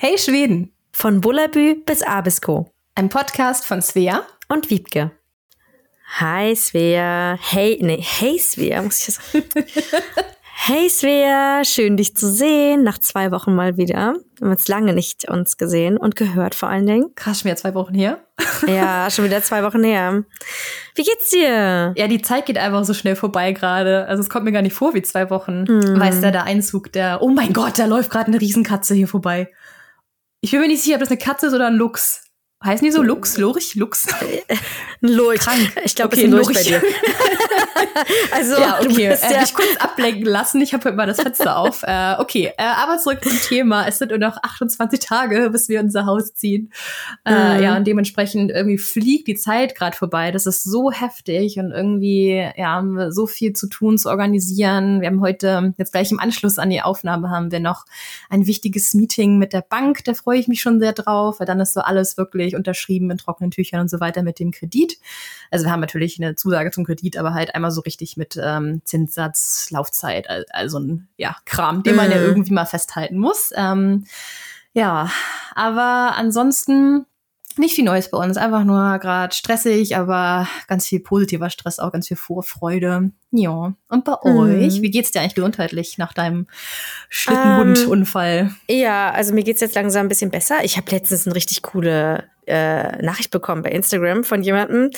Hey Schweden! Von Bullabü bis Abisko. Ein Podcast von Svea und Wiebke. Hi Svea. Hey, nee, hey Svea, muss ich sagen. hey Svea, schön dich zu sehen. Nach zwei Wochen mal wieder. Wir haben jetzt lange nicht uns gesehen und gehört vor allen Dingen. Krass, schon wieder zwei Wochen her. ja, schon wieder zwei Wochen her. Wie geht's dir? Ja, die Zeit geht einfach so schnell vorbei gerade. Also es kommt mir gar nicht vor wie zwei Wochen. Mm. Weißt du, der Einzug, der, oh mein Gott, da läuft gerade eine Riesenkatze hier vorbei. Ich bin mir nicht sicher, ob das eine Katze ist oder ein Luchs. Heißen die so Lux, Lurch, Lux? Ein Lurch. Krank. Ich glaube, okay, es ist ein Lurch bei dir. also, ja, okay. Äh, mich kurz ablenken lassen. Ich habe heute mal das Fenster auf. Äh, okay, äh, aber zurück zum Thema. Es sind nur noch 28 Tage, bis wir unser Haus ziehen. Äh, mhm. Ja, und dementsprechend irgendwie fliegt die Zeit gerade vorbei. Das ist so heftig und irgendwie, ja, haben wir so viel zu tun, zu organisieren. Wir haben heute, jetzt gleich im Anschluss an die Aufnahme, haben wir noch ein wichtiges Meeting mit der Bank. Da freue ich mich schon sehr drauf, weil dann ist so alles wirklich natürlich unterschrieben in trockenen Tüchern und so weiter mit dem Kredit. Also wir haben natürlich eine Zusage zum Kredit, aber halt einmal so richtig mit ähm, Zinssatz, Laufzeit, also ein ja, Kram, den man ja mhm. irgendwie mal festhalten muss. Ähm, ja, aber ansonsten nicht viel Neues bei uns, einfach nur gerade stressig, aber ganz viel positiver Stress, auch ganz viel Vorfreude. Ja. Und bei hm. euch, wie geht's dir eigentlich gesundheitlich nach deinem Schlittenhundunfall? Ähm, ja, also mir geht's jetzt langsam ein bisschen besser. Ich habe letztens eine richtig coole äh, Nachricht bekommen bei Instagram von jemandem,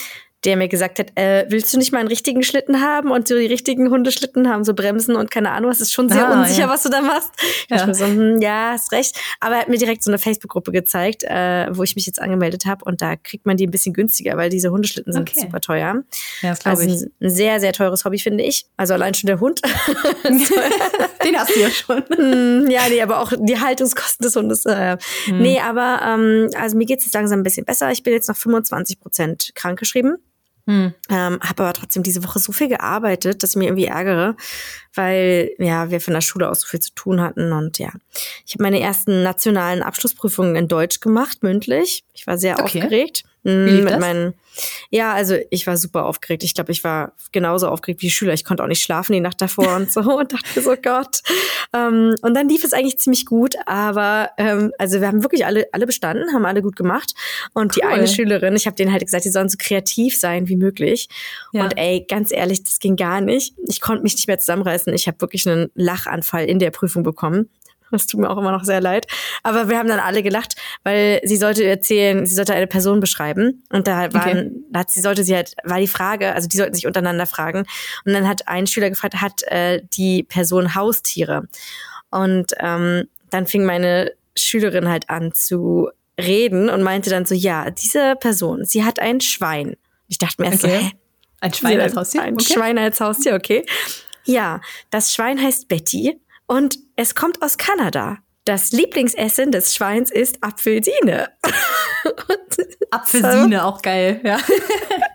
der mir gesagt hat, äh, willst du nicht mal einen richtigen Schlitten haben und so die richtigen Hundeschlitten haben, so Bremsen und keine Ahnung, es ist schon sehr ah, unsicher, ja. was du da machst. Ja. Ich so, hm, ja, hast recht. Aber er hat mir direkt so eine Facebook-Gruppe gezeigt, äh, wo ich mich jetzt angemeldet habe und da kriegt man die ein bisschen günstiger, weil diese Hundeschlitten sind okay. super teuer. Ja, das also ich. ein sehr, sehr teures Hobby, finde ich. Also allein schon der Hund. Den hast du ja schon. Hm, ja, nee, aber auch die Haltungskosten des Hundes. Äh. Hm. Nee, aber ähm, also mir geht es jetzt langsam ein bisschen besser. Ich bin jetzt noch 25 Prozent krankgeschrieben. Hm. Ähm, habe aber trotzdem diese Woche so viel gearbeitet, dass ich mich irgendwie ärgere, weil ja wir von der Schule aus so viel zu tun hatten und ja, ich habe meine ersten nationalen Abschlussprüfungen in Deutsch gemacht, mündlich. Ich war sehr okay. aufgeregt. Wie lief mit das? meinen ja, also ich war super aufgeregt. Ich glaube, ich war genauso aufgeregt wie die Schüler. Ich konnte auch nicht schlafen die Nacht davor und so und dachte mir so, Gott. Ähm, und dann lief es eigentlich ziemlich gut, aber ähm, also wir haben wirklich alle, alle bestanden, haben alle gut gemacht. Und cool. die eine Schülerin, ich habe denen halt gesagt, die sollen so kreativ sein wie möglich. Ja. Und ey, ganz ehrlich, das ging gar nicht. Ich konnte mich nicht mehr zusammenreißen. Ich habe wirklich einen Lachanfall in der Prüfung bekommen. Das tut mir auch immer noch sehr leid. Aber wir haben dann alle gelacht, weil sie sollte erzählen, sie sollte eine Person beschreiben. Und da waren, okay. hat sie sollte sie halt, war die Frage, also die sollten sich untereinander fragen. Und dann hat ein Schüler gefragt, hat äh, die Person Haustiere? Und ähm, dann fing meine Schülerin halt an zu reden und meinte dann so, ja, diese Person, sie hat ein Schwein. Ich dachte mir erst okay. so, hä? Ein Schwein als Haustier? Ein okay. Schwein als Haustier, okay. Ja, das Schwein heißt Betty und es kommt aus Kanada. Das Lieblingsessen des Schweins ist Apfelsine. Apfelsine, auch geil, ja.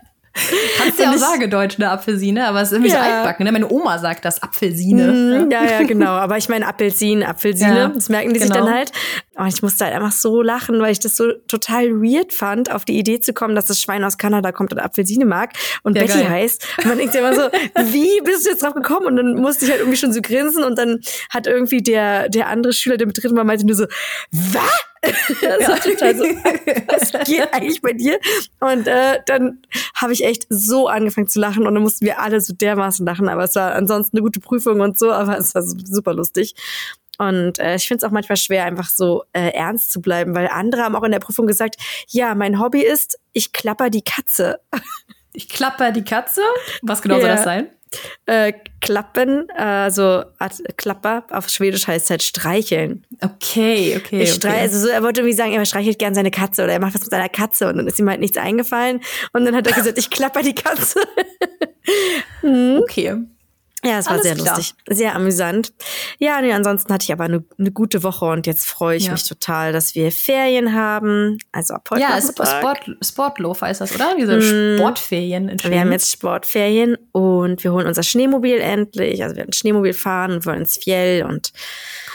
Kannst du ja auch sagen, Deutsch, eine Apfelsine, aber es ist irgendwie ja. so altbacken. Ne? Meine Oma sagt das, Apfelsine. Mm, ja, ja, genau. Aber ich meine Apfelsinen, Apfelsine, ja, das merken die genau. sich dann halt. Und ich musste halt einfach so lachen, weil ich das so total weird fand, auf die Idee zu kommen, dass das Schwein aus Kanada kommt und Apfelsine mag und ja, Betty geil. heißt. Und man denkt sich immer so, wie bist du jetzt drauf gekommen? Und dann musste ich halt irgendwie schon so grinsen und dann hat irgendwie der, der andere Schüler, der mit drin war, meinte nur so, was? Das ja. war total so, was geht eigentlich bei dir? Und äh, dann habe ich echt so angefangen zu lachen und dann mussten wir alle so dermaßen lachen. Aber es war ansonsten eine gute Prüfung und so, aber es war super lustig. Und äh, ich finde es auch manchmal schwer, einfach so äh, ernst zu bleiben, weil andere haben auch in der Prüfung gesagt, ja, mein Hobby ist, ich klapper die Katze. Ich klapper die Katze? Was genau ja. soll das sein? Äh, klappen, also Klapper, auf Schwedisch heißt halt streicheln. Okay, okay. Ich streich, okay. also so, er wollte irgendwie sagen, er streichelt gern seine Katze oder er macht was mit seiner Katze und dann ist ihm halt nichts eingefallen und dann hat er gesagt, ich klapper die Katze. hm. Okay. Ja, es war Alles sehr klar. lustig, sehr amüsant. Ja, nee, ansonsten hatte ich aber eine, eine gute Woche und jetzt freue ich ja. mich total, dass wir Ferien haben. Also ab heute Ja, Sport, Sportlof heißt das, oder? Diese mm, Sportferien in Wir haben jetzt Sportferien und wir holen unser Schneemobil endlich. Also wir werden Schneemobil fahren und wollen ins Fjell und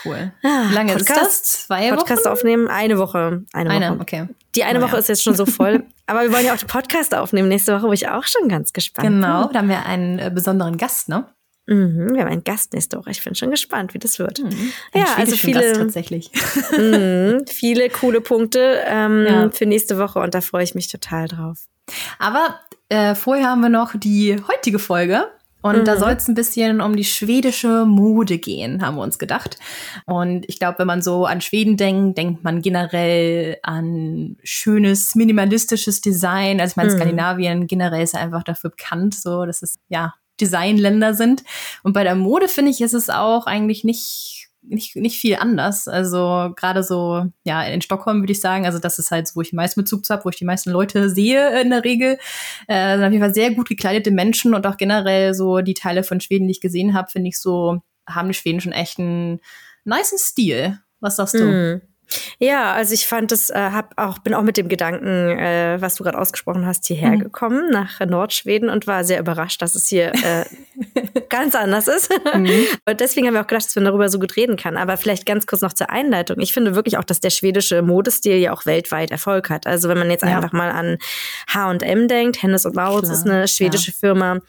Cool. Ah, Wie lange Podcast, ist das? Zwei Wochen? Podcast aufnehmen? Eine Woche. Eine, eine Woche. okay. Die eine naja. Woche ist jetzt schon so voll. Aber wir wollen ja auch den Podcast aufnehmen nächste Woche, wo ich auch schon ganz gespannt genau, bin. Genau, da haben wir einen äh, besonderen Gast, ne? Mhm, wir haben einen Gast nächste Woche. Ich bin schon gespannt, wie das wird. Mhm, ja, also viele Gast tatsächlich. mh, viele coole Punkte ähm, ja. für nächste Woche und da freue ich mich total drauf. Aber äh, vorher haben wir noch die heutige Folge. Und mhm. da soll es ein bisschen um die schwedische Mode gehen, haben wir uns gedacht. Und ich glaube, wenn man so an Schweden denkt, denkt man generell an schönes, minimalistisches Design. Also ich meine, mhm. Skandinavien generell ist einfach dafür bekannt, so dass es ja Designländer sind. Und bei der Mode finde ich, ist es auch eigentlich nicht nicht, nicht viel anders. Also gerade so, ja, in Stockholm würde ich sagen, also das ist halt, wo ich den meisten Bezug zu habe, wo ich die meisten Leute sehe in der Regel. Äh, sind auf jeden Fall sehr gut gekleidete Menschen und auch generell so die Teile von Schweden, die ich gesehen habe, finde ich so, haben die Schweden schon echt einen niceen Stil. Was sagst du? Mm. Ja, also ich fand es, äh, hab auch, bin auch mit dem Gedanken, äh, was du gerade ausgesprochen hast, hierher mhm. gekommen nach Nordschweden und war sehr überrascht, dass es hier äh, ganz anders ist. Mhm. Und deswegen haben wir auch gedacht, dass man darüber so gut reden kann. Aber vielleicht ganz kurz noch zur Einleitung. Ich finde wirklich auch, dass der schwedische Modestil ja auch weltweit Erfolg hat. Also wenn man jetzt ja. einfach mal an H&M denkt, Hennes und Maurits ist eine schwedische ja. Firma.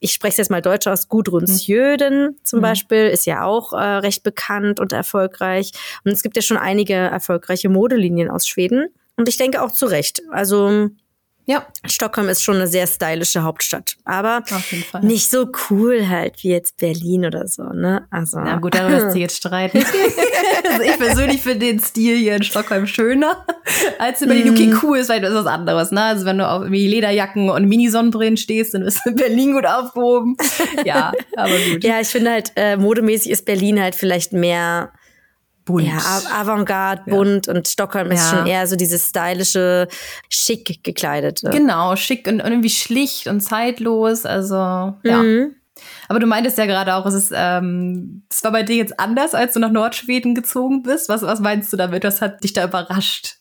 Ich spreche es jetzt mal deutsch aus. Gudrun mhm. Zum mhm. Beispiel ist ja auch äh, recht bekannt und erfolgreich. Und es gibt ja schon einige erfolgreiche Modelinien aus Schweden. Und ich denke auch zu Recht. Also ja. Stockholm ist schon eine sehr stylische Hauptstadt, aber nicht so cool halt wie jetzt Berlin oder so, ne? Also. Na gut, darüber lässt sich jetzt streiten. also ich persönlich finde den Stil hier in Stockholm schöner als in Berlin. Okay, mhm. cool ist vielleicht was anderes, ne? Also wenn du auf wie Lederjacken und Mini-Sonnenbrillen stehst, dann bist du in Berlin gut aufgehoben. Ja, aber gut. Ja, ich finde halt, äh, modemäßig ist Berlin halt vielleicht mehr bunt. Ja, Avantgarde, bunt ja. und Stockholm ist ja. schon eher so dieses stylische, schick gekleidete. Genau, schick und, irgendwie schlicht und zeitlos. Also, ja. Mhm. Aber du meintest ja gerade auch, es ist, ähm, das war bei dir jetzt anders, als du nach Nordschweden gezogen bist. Was, was meinst du damit? Was hat dich da überrascht?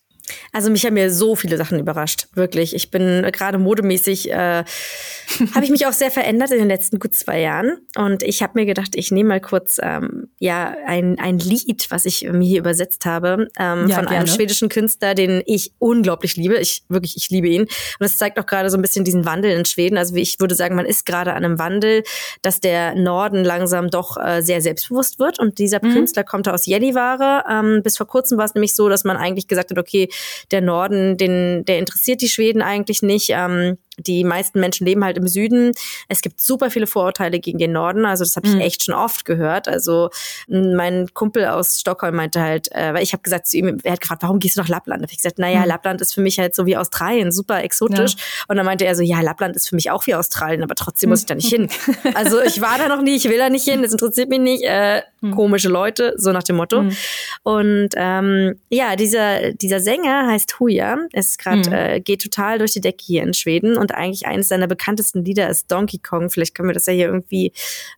Also mich haben mir so viele Sachen überrascht, wirklich. Ich bin gerade modemäßig, äh, habe ich mich auch sehr verändert in den letzten gut zwei Jahren. Und ich habe mir gedacht, ich nehme mal kurz ähm, ja ein, ein Lied, was ich mir hier übersetzt habe, ähm, ja, von gerne. einem schwedischen Künstler, den ich unglaublich liebe. Ich wirklich, ich liebe ihn. Und es zeigt auch gerade so ein bisschen diesen Wandel in Schweden. Also ich würde sagen, man ist gerade an einem Wandel, dass der Norden langsam doch äh, sehr selbstbewusst wird. Und dieser mhm. Künstler kommt aus Gällivare. Ähm, bis vor kurzem war es nämlich so, dass man eigentlich gesagt hat, okay, der Norden, den, der interessiert die Schweden eigentlich nicht. Ähm, die meisten Menschen leben halt im Süden. Es gibt super viele Vorurteile gegen den Norden. Also das habe ich mhm. echt schon oft gehört. Also mein Kumpel aus Stockholm meinte halt, äh, weil ich habe gesagt zu ihm, er hat gefragt, warum gehst du nach Lappland? Da habe ich gesagt, naja, mhm. Lappland ist für mich halt so wie Australien, super exotisch. Ja. Und dann meinte er so, ja, Lappland ist für mich auch wie Australien, aber trotzdem muss ich da nicht hin. Also ich war da noch nie, ich will da nicht hin, das interessiert mich nicht. Äh, mhm. Komische Leute, so nach dem Motto. Mhm. Und ähm, ja, dieser, dieser Sänger heißt Huja, ist gerade, mhm. äh, geht total durch die Decke hier in Schweden und eigentlich eines seiner bekanntesten Lieder ist Donkey Kong. Vielleicht können wir das ja hier irgendwie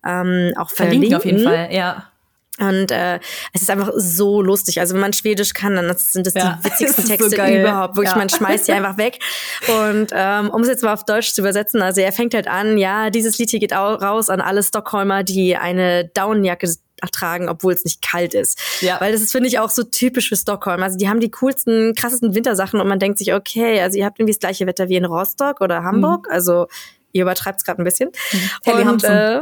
ähm, auch verlinken. Verlinkt auf jeden Fall, ja. Und äh, es ist einfach so lustig. Also wenn man Schwedisch kann, dann sind das ja, die witzigsten das Texte so überhaupt. Wirklich, ja. man schmeißt sie einfach weg. Und ähm, um es jetzt mal auf Deutsch zu übersetzen, also er fängt halt an, ja, dieses Lied hier geht auch raus an alle Stockholmer, die eine Daunenjacke tragen, obwohl es nicht kalt ist. Ja. Weil das ist, finde ich, auch so typisch für Stockholm. Also die haben die coolsten, krassesten Wintersachen und man denkt sich, okay, also ihr habt irgendwie das gleiche Wetter wie in Rostock oder Hamburg. Mhm. Also ihr übertreibt es gerade ein bisschen. Helly Hansen. Äh,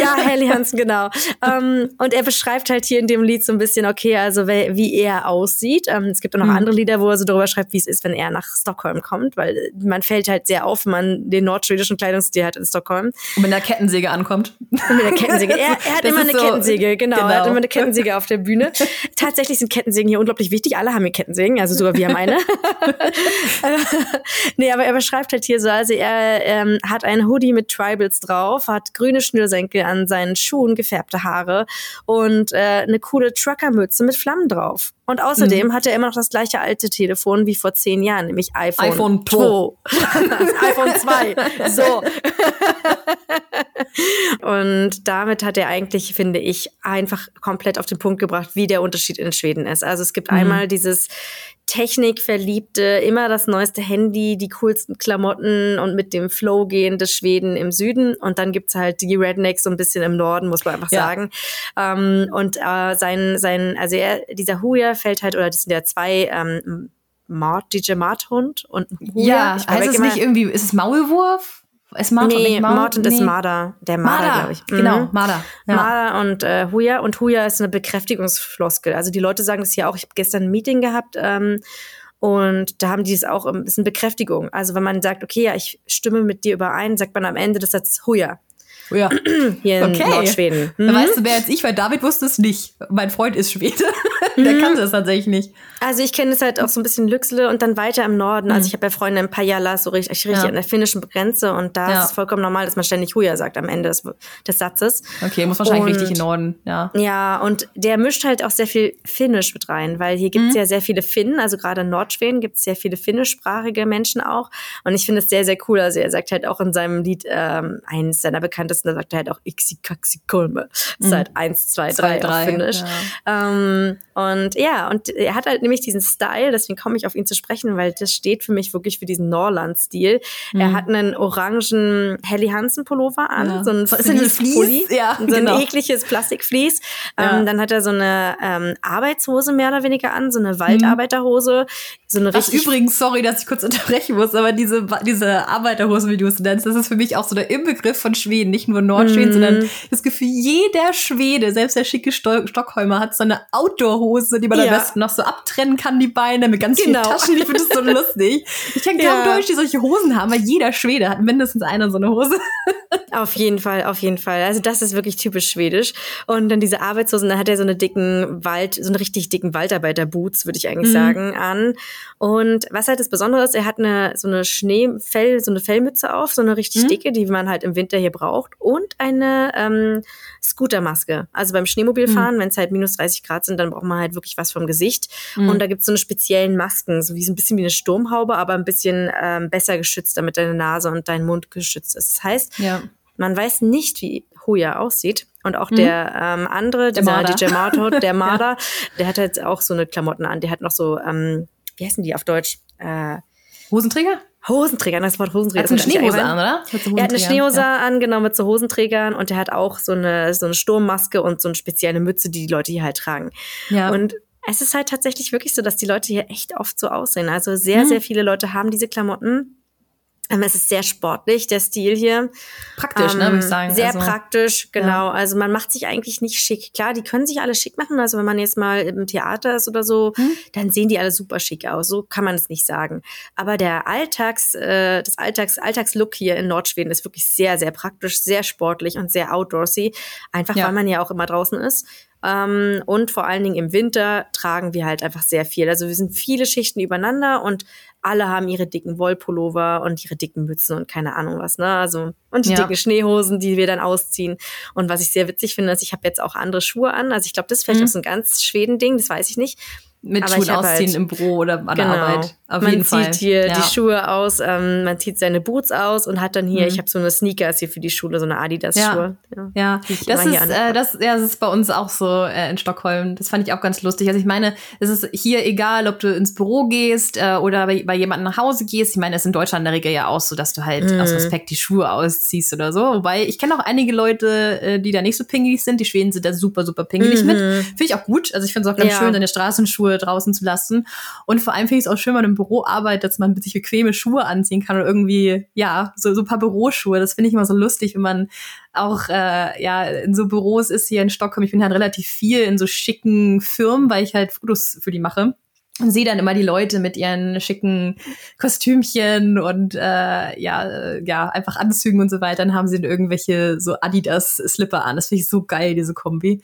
ja, Helly Hansen, genau. ähm, und er beschreibt halt hier in dem Lied so ein bisschen, okay, also wie er aussieht. Ähm, es gibt auch noch mhm. andere Lieder, wo er so darüber schreibt, wie es ist, wenn er nach Stockholm kommt, weil man fällt halt sehr auf, wenn man den nordschwedischen Kleidungsstil hat in Stockholm. Und mit einer Kettensäge ankommt. Und mit der Kettensäge. Er, er hat das immer eine so, Kettensäge, genau, genau. Er hat genau. immer eine Kettensäge auf der Bühne. Tatsächlich sind Kettensägen hier unglaublich wichtig. Alle haben hier Kettensägen, also sogar wir haben eine. nee, aber er beschreibt halt hier so, also er ähm, hat ein Hoodie mit Tribals drauf, hat grüne Schnürsenkel an seinen Schuhen, gefärbte Haare und äh, eine coole Truckermütze mit Flammen drauf. Und außerdem mhm. hat er immer noch das gleiche alte Telefon wie vor zehn Jahren, nämlich iPhone, iPhone 2. iPhone 2. So. und damit hat er eigentlich, finde ich, einfach komplett auf den Punkt gebracht, wie der Unterschied in Schweden ist. Also es gibt mhm. einmal dieses Technikverliebte, immer das neueste Handy, die coolsten Klamotten und mit dem Flow gehende Schweden im Süden. Und dann gibt's halt die Rednecks so ein bisschen im Norden, muss man einfach ja. sagen. Ähm, und äh, sein, sein, also er, dieser Huja fällt halt, oder das sind ja zwei ähm, Mart, DJ Marthund und Huja. Ja, heißt es nicht irgendwie, ist es Maulwurf? Ist Martin nee, Mount? Mountain nee. ist Marder. Der Marder, glaube ich. Mhm. Genau, Marder. Ja. Marder und äh, Huya. Und Huya ist eine Bekräftigungsfloskel. Also die Leute sagen das ja auch. Ich habe gestern ein Meeting gehabt ähm, und da haben die es auch, das ist eine Bekräftigung. Also wenn man sagt, okay, ja, ich stimme mit dir überein, sagt man am Ende des Satzes Huya. Ja. Hier in okay. Nordschweden. Mhm. Weißt du, wer als ich, weil David wusste es nicht. Mein Freund ist Schwede. Der mhm. kannte es tatsächlich nicht. Also ich kenne es halt auch so ein bisschen Lüxle und dann weiter im Norden. Also mhm. Also ich habe ja Freunde in Pajala, so richtig, richtig ja. an der finnischen Grenze und da ja. ist es vollkommen normal, dass man ständig Huja sagt am Ende des, des Satzes. Okay, muss wahrscheinlich und, richtig im Norden, ja. Ja, und der mischt halt auch sehr viel Finnisch mit rein, weil hier gibt es mhm. ja sehr viele Finnen, also gerade in Nordschweden gibt es sehr viele finnischsprachige Menschen auch. Und ich finde es sehr, sehr cool. Also er sagt halt auch in seinem Lied, ähm, eines seiner bekanntesten, da sagt er halt auch Ixi Kaxi Kulme. Das ist mhm. halt eins, zwei, drei, drei auf Finnisch. Ja. Ähm, und ja, und er hat halt nämlich diesen Style, deswegen komme ich auf ihn zu sprechen, weil das steht für mich wirklich für diesen Norland-Stil. Mhm. Er hat einen orangen Helly Hansen Pullover an, ja. so ein Fleece, ja, so genau. ein ekliges Plastikflies. Ähm, dann hat er so eine ähm, Arbeitshose mehr oder weniger an, so eine Waldarbeiterhose. So eine richtig übrigens, sorry, dass ich kurz unterbrechen muss, aber diese, diese Arbeiterhosen, wie du es nennst, das ist für mich auch so der Inbegriff von Schweden, nicht nur Nordschweden, mhm. sondern das Gefühl, jeder Schwede, selbst der schicke Stockholmer, hat so eine Outdoor-Hose, die man ja. am besten noch so abtrennen kann, die Beine mit ganz genau. vielen Taschen. Ich finde das so lustig. Ich kenne kaum ja. Deutsche, die solche Hosen haben, weil jeder Schwede hat mindestens einer so eine Hose. Auf jeden Fall, auf jeden Fall. Also das ist wirklich typisch schwedisch. Und dann diese Arbeitshosen, da hat er so eine dicken Wald, so eine richtig dicken Waldarbeiter-Boots, würde ich eigentlich mhm. sagen, an. Und was halt das Besondere ist, er hat eine so eine Schneefell, so eine Fellmütze auf, so eine richtig mhm. dicke, die man halt im Winter hier braucht, und eine ähm, Scootermaske. Also beim Schneemobilfahren, mhm. wenn es halt minus 30 Grad sind, dann braucht man halt wirklich was vom Gesicht. Mhm. Und da gibt es so eine speziellen Masken, so wie so ein bisschen wie eine Sturmhaube, aber ein bisschen ähm, besser geschützt, damit deine Nase und dein Mund geschützt ist. Das heißt, ja. man weiß nicht, wie Huya aussieht. Und auch mhm. der ähm, andere, der dieser DJ Marto, der Marder, ja. der hat halt auch so eine Klamotten an. Der hat noch so, ähm, wie heißen die auf Deutsch? Äh, Hosenträger? Hosenträger, das Wort Hosenträger. Er hat eine Schneehose an, oder? Er hat eine Schneehose ja. an, genau, mit so Hosenträgern und er hat auch so eine, so eine Sturmmaske und so eine spezielle Mütze, die die Leute hier halt tragen. Ja. Und es ist halt tatsächlich wirklich so, dass die Leute hier echt oft so aussehen. Also sehr, hm. sehr viele Leute haben diese Klamotten es ist sehr sportlich, der Stil hier. Praktisch, ähm, ne, würde ich sagen. Sehr also, praktisch, genau. Ja. Also man macht sich eigentlich nicht schick. Klar, die können sich alle schick machen. Also wenn man jetzt mal im Theater ist oder so, hm? dann sehen die alle super schick aus. So kann man es nicht sagen. Aber der Alltags, äh, das Alltags, Alltagslook hier in Nordschweden ist wirklich sehr, sehr praktisch, sehr sportlich und sehr outdoorsy. Einfach ja. weil man ja auch immer draußen ist. Ähm, und vor allen Dingen im Winter tragen wir halt einfach sehr viel. Also wir sind viele Schichten übereinander und alle haben ihre dicken Wollpullover und ihre dicken Mützen und keine Ahnung was, ne? Also und die ja. dicken Schneehosen, die wir dann ausziehen. Und was ich sehr witzig finde, ist, ich habe jetzt auch andere Schuhe an. Also ich glaube, das ist vielleicht mhm. auch so ein ganz Schweden-Ding, das weiß ich nicht mit aber Schuhen ausziehen halt, im Büro oder an genau, der Arbeit. Auf man jeden Fall. Man zieht hier ja. die Schuhe aus, ähm, man zieht seine Boots aus und hat dann hier, mhm. ich habe so eine Sneakers hier für die Schule, so eine Adidas-Schuhe. Ja, ja. ja. das ist, äh, das, ja, das ist bei uns auch so äh, in Stockholm. Das fand ich auch ganz lustig. Also ich meine, es ist hier egal, ob du ins Büro gehst äh, oder bei, bei jemandem nach Hause gehst. Ich meine, es ist in Deutschland in der Regel ja auch so, dass du halt mhm. aus Respekt die Schuhe ausziehst oder so. Wobei ich kenne auch einige Leute, äh, die da nicht so pingelig sind. Die Schweden sind da super, super pingelig mhm. mit. Finde ich auch gut. Also ich finde es auch ganz schön, deine Straßenschuhe draußen zu lassen. Und vor allem finde ich es auch schön, wenn man im Büro arbeitet, dass man sich bequeme Schuhe anziehen kann oder irgendwie, ja, so, so ein paar Büroschuhe. Das finde ich immer so lustig, wenn man auch äh, ja in so Büros ist hier in Stockholm. Ich bin halt relativ viel in so schicken Firmen, weil ich halt Fotos für die mache und sehe dann immer die Leute mit ihren schicken Kostümchen und äh, ja, ja, einfach Anzügen und so weiter. Dann haben sie irgendwelche so Adidas-Slipper an. Das finde ich so geil, diese Kombi.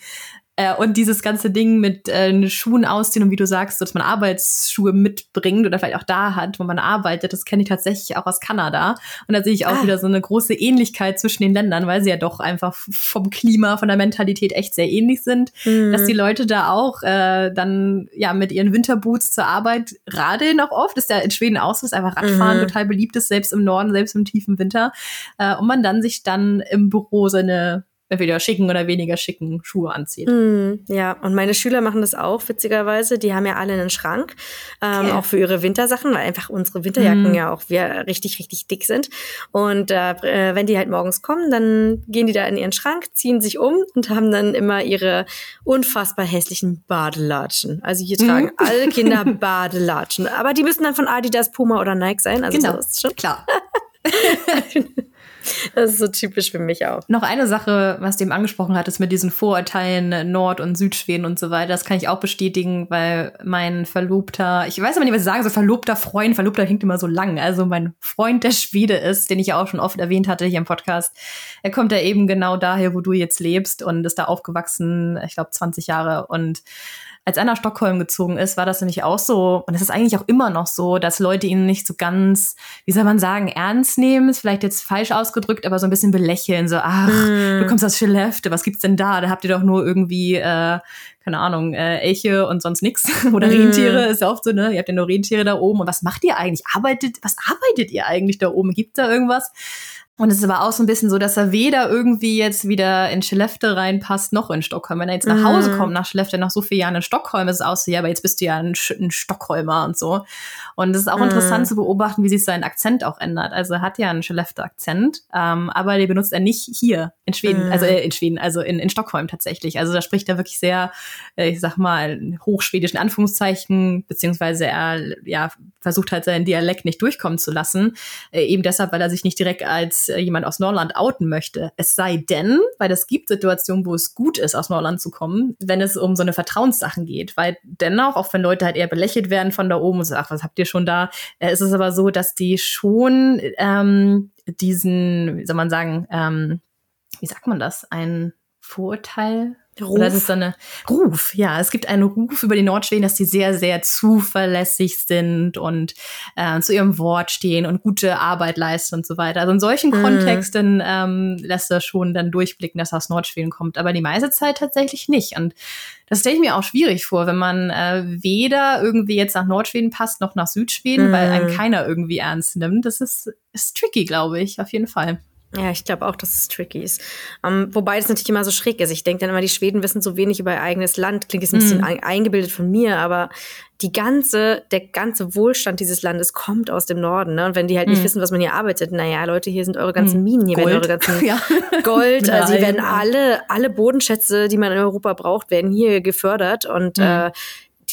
Äh, und dieses ganze Ding mit äh, Schuhen ausziehen und wie du sagst, dass man Arbeitsschuhe mitbringt oder vielleicht auch da hat, wo man arbeitet, das kenne ich tatsächlich auch aus Kanada. Und da sehe ich auch ah. wieder so eine große Ähnlichkeit zwischen den Ländern, weil sie ja doch einfach vom Klima, von der Mentalität echt sehr ähnlich sind, mhm. dass die Leute da auch äh, dann ja mit ihren Winterboots zur Arbeit radeln auch oft. Das ist ja in Schweden auch so, ist einfach Radfahren mhm. total beliebt ist, selbst im Norden, selbst im tiefen Winter. Äh, und man dann sich dann im Büro seine entweder schicken oder weniger schicken Schuhe anzieht. Mm, ja, und meine Schüler machen das auch, witzigerweise. Die haben ja alle einen Schrank, ähm, okay. auch für ihre Wintersachen, weil einfach unsere Winterjacken mm. ja auch wir richtig, richtig dick sind. Und äh, wenn die halt morgens kommen, dann gehen die da in ihren Schrank, ziehen sich um und haben dann immer ihre unfassbar hässlichen Badelatschen. Also hier tragen mm. alle Kinder Badelatschen. Aber die müssen dann von Adidas, Puma oder Nike sein. Also genau, so ist schon klar. Das ist so typisch für mich auch. Noch eine Sache, was du eben angesprochen hattest mit diesen Vorurteilen Nord- und Südschweden und so weiter, das kann ich auch bestätigen, weil mein Verlobter, ich weiß aber nicht, was ich sagen soll, Verlobter Freund, Verlobter klingt immer so lang, also mein Freund, der Schwede ist, den ich ja auch schon oft erwähnt hatte hier im Podcast, er kommt ja eben genau daher, wo du jetzt lebst und ist da aufgewachsen, ich glaube 20 Jahre und als er nach Stockholm gezogen ist, war das nämlich auch so, und es ist eigentlich auch immer noch so, dass Leute ihn nicht so ganz, wie soll man sagen, ernst nehmen, ist vielleicht jetzt falsch ausgedrückt, aber so ein bisschen belächeln, so, ach, mm. du kommst aus Skellefteå, was gibt's denn da? Da habt ihr doch nur irgendwie, äh, keine Ahnung, äh, Elche und sonst nix. Oder mm. Rentiere, ist ja oft so, ne? Ihr habt ja nur Rentiere da oben. Und was macht ihr eigentlich? Arbeitet, was arbeitet ihr eigentlich da oben? Gibt da irgendwas? Und es ist aber auch so ein bisschen so, dass er weder irgendwie jetzt wieder in Skellefteå reinpasst, noch in Stockholm. Wenn er jetzt nach Hause mhm. kommt nach Skellefteå, nach so vielen Jahren in Stockholm, ist es auch so, ja, aber jetzt bist du ja ein, ein Stockholmer und so. Und es ist auch mm. interessant zu beobachten, wie sich sein Akzent auch ändert. Also er hat ja einen Skellefteå-Akzent, ähm, aber den benutzt er nicht hier in Schweden, mm. also äh, in Schweden, also in, in Stockholm tatsächlich. Also da spricht er wirklich sehr, äh, ich sag mal, hochschwedischen Anführungszeichen, beziehungsweise er ja versucht halt seinen Dialekt nicht durchkommen zu lassen, äh, eben deshalb, weil er sich nicht direkt als äh, jemand aus Norland outen möchte. Es sei denn, weil es gibt Situationen, wo es gut ist, aus Norland zu kommen, wenn es um so eine Vertrauenssachen geht. Weil dennoch, auch wenn Leute halt eher belächelt werden von da oben und sagen, ach, was habt ihr schon da, äh, ist es aber so, dass die schon ähm, diesen, wie soll man sagen, ähm, wie sagt man das, ein Vorurteil Ruf. Oder ist so eine Ruf, ja. Es gibt einen Ruf über die Nordschweden, dass die sehr, sehr zuverlässig sind und äh, zu ihrem Wort stehen und gute Arbeit leisten und so weiter. Also in solchen mm. Kontexten ähm, lässt er schon dann durchblicken, dass er aus Nordschweden kommt, aber die meiste Zeit tatsächlich nicht. Und das stelle ich mir auch schwierig vor, wenn man äh, weder irgendwie jetzt nach Nordschweden passt, noch nach Südschweden, mm. weil einen mhm. keiner irgendwie ernst nimmt. Das ist, ist tricky, glaube ich, auf jeden Fall. Ja, ich glaube auch, dass es tricky ist. Um, ähm, wobei das natürlich immer so schräg ist. Ich denke dann immer, die Schweden wissen so wenig über ihr eigenes Land. Klingt jetzt ein bisschen mm. eingebildet von mir, aber die ganze, der ganze Wohlstand dieses Landes kommt aus dem Norden. Ne? Und wenn die halt mm. nicht mhm. wissen, was man hier arbeitet, naja, Leute, hier sind eure ganzen mm. Minen, hier Gold. werden eure ganzen ja. Gold, also hier werden alle, alle Bodenschätze, die man in Europa braucht, werden hier gefördert. Und mhm. äh,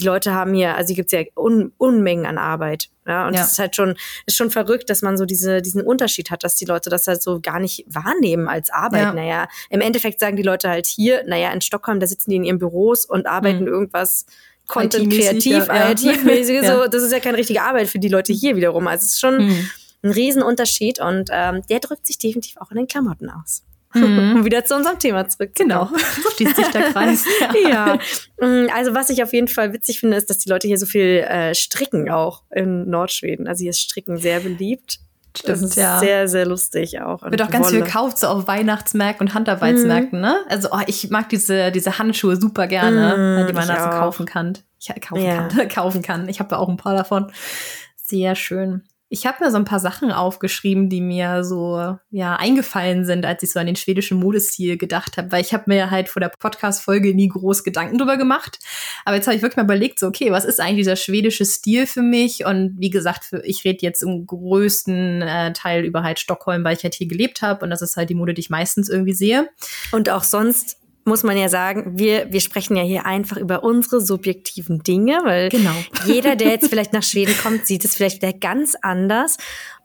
die Leute haben hier, also hier gibt's ja Un Unmengen an Arbeit. Ja, und ja. das ist halt schon, ist schon verrückt, dass man so diese, diesen Unterschied hat, dass die Leute das halt so gar nicht wahrnehmen als Arbeit. Ja. Naja, im Endeffekt sagen die Leute halt hier, naja, in Stockholm, da sitzen die in ihren Büros und arbeiten mhm. irgendwas Content kreativ, ja. IT-mäßig, so, das ist ja keine richtige Arbeit für die Leute hier wiederum. Also es ist schon mhm. ein Riesenunterschied und ähm, der drückt sich definitiv auch in den Klamotten aus. Mhm. Um wieder zu unserem Thema zurück. Genau, so schließt sich der Kreis. ja. Mm, also was ich auf jeden Fall witzig finde, ist, dass die Leute hier so viel äh, stricken auch in Nordschweden. Also hier ist Stricken sehr beliebt. Stimmt, das ist ja. sehr, sehr lustig auch. Wird auch ganz Wolle. viel gekauft, so auf Weihnachtsmärkten und Handarbeitsmärkten, mm. ne? Also oh, ich mag diese, diese Handschuhe super gerne, mm, die man da so kaufen kann. Ich kaufen ja. kann, kaufen kann. Ich habe da auch ein paar davon. Sehr schön. Ich habe mir so ein paar Sachen aufgeschrieben, die mir so ja eingefallen sind, als ich so an den schwedischen Modestil gedacht habe, weil ich habe mir halt vor der Podcast-Folge nie groß Gedanken drüber gemacht. Aber jetzt habe ich wirklich mal überlegt, so okay, was ist eigentlich dieser schwedische Stil für mich? Und wie gesagt, für, ich rede jetzt im größten äh, Teil über halt Stockholm, weil ich halt hier gelebt habe und das ist halt die Mode, die ich meistens irgendwie sehe. Und auch sonst muss man ja sagen, wir, wir sprechen ja hier einfach über unsere subjektiven Dinge, weil genau. jeder, der jetzt vielleicht nach Schweden kommt, sieht es vielleicht wieder ganz anders.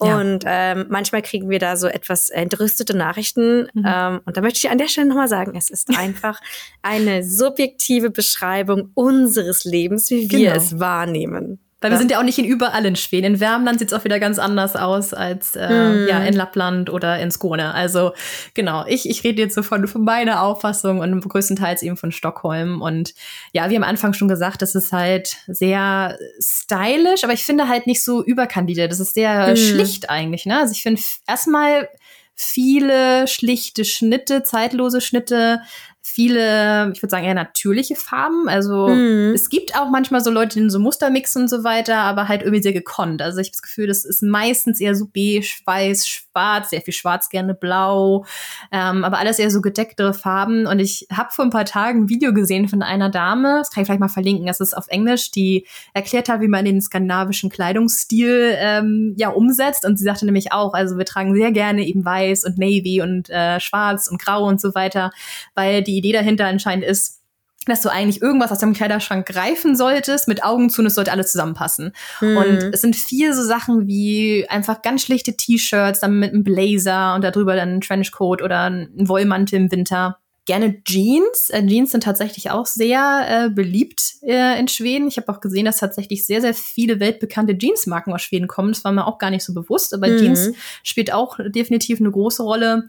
Ja. Und ähm, manchmal kriegen wir da so etwas entrüstete Nachrichten. Mhm. Ähm, und da möchte ich an der Stelle nochmal sagen, es ist einfach eine subjektive Beschreibung unseres Lebens, wie wir genau. es wahrnehmen. Weil wir sind ja auch nicht in überall in Schweden. In Wärmland sieht es auch wieder ganz anders aus als äh, mm. ja, in Lappland oder in Skåne. Also genau, ich, ich rede jetzt so von, von meiner Auffassung und größtenteils eben von Stockholm. Und ja, wie am Anfang schon gesagt, das ist halt sehr stylisch, aber ich finde halt nicht so überkandidiert. Das ist sehr mm. schlicht eigentlich. Ne? Also ich finde erstmal viele schlichte Schnitte, zeitlose Schnitte, viele, ich würde sagen, eher natürliche Farben. Also mhm. es gibt auch manchmal so Leute, die so Muster mixen und so weiter, aber halt irgendwie sehr gekonnt. Also ich habe das Gefühl, das ist meistens eher so beige, weiß, schwarz, sehr viel schwarz, gerne blau, ähm, aber alles eher so gedecktere Farben. Und ich habe vor ein paar Tagen ein Video gesehen von einer Dame, das kann ich vielleicht mal verlinken, das ist auf Englisch, die erklärt hat, wie man den skandinavischen Kleidungsstil ähm, ja umsetzt. Und sie sagte nämlich auch, also wir tragen sehr gerne eben weiß und navy und äh, schwarz und grau und so weiter, weil die Idee dahinter anscheinend ist, dass du eigentlich irgendwas aus deinem Kleiderschrank greifen solltest, mit Augen zu und es sollte alles zusammenpassen. Mhm. Und es sind viel so Sachen wie einfach ganz schlichte T-Shirts, dann mit einem Blazer und darüber dann ein Trenchcoat oder ein Wollmantel im Winter gerne Jeans. Äh, Jeans sind tatsächlich auch sehr äh, beliebt äh, in Schweden. Ich habe auch gesehen, dass tatsächlich sehr, sehr viele weltbekannte Jeansmarken aus Schweden kommen. Das war mir auch gar nicht so bewusst, aber mhm. Jeans spielt auch definitiv eine große Rolle.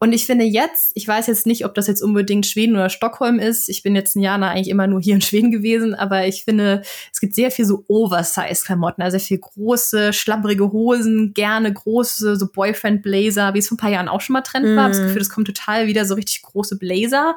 Und ich finde jetzt, ich weiß jetzt nicht, ob das jetzt unbedingt Schweden oder Stockholm ist. Ich bin jetzt ein Jahr eigentlich immer nur hier in Schweden gewesen, aber ich finde, es gibt sehr viel so Oversize-Klamotten, also sehr viel große, schlabbrige Hosen, gerne große, so Boyfriend-Blazer, wie es vor ein paar Jahren auch schon mal Trend war. Mm. Das Gefühl, das kommt total wieder so richtig große Blazer.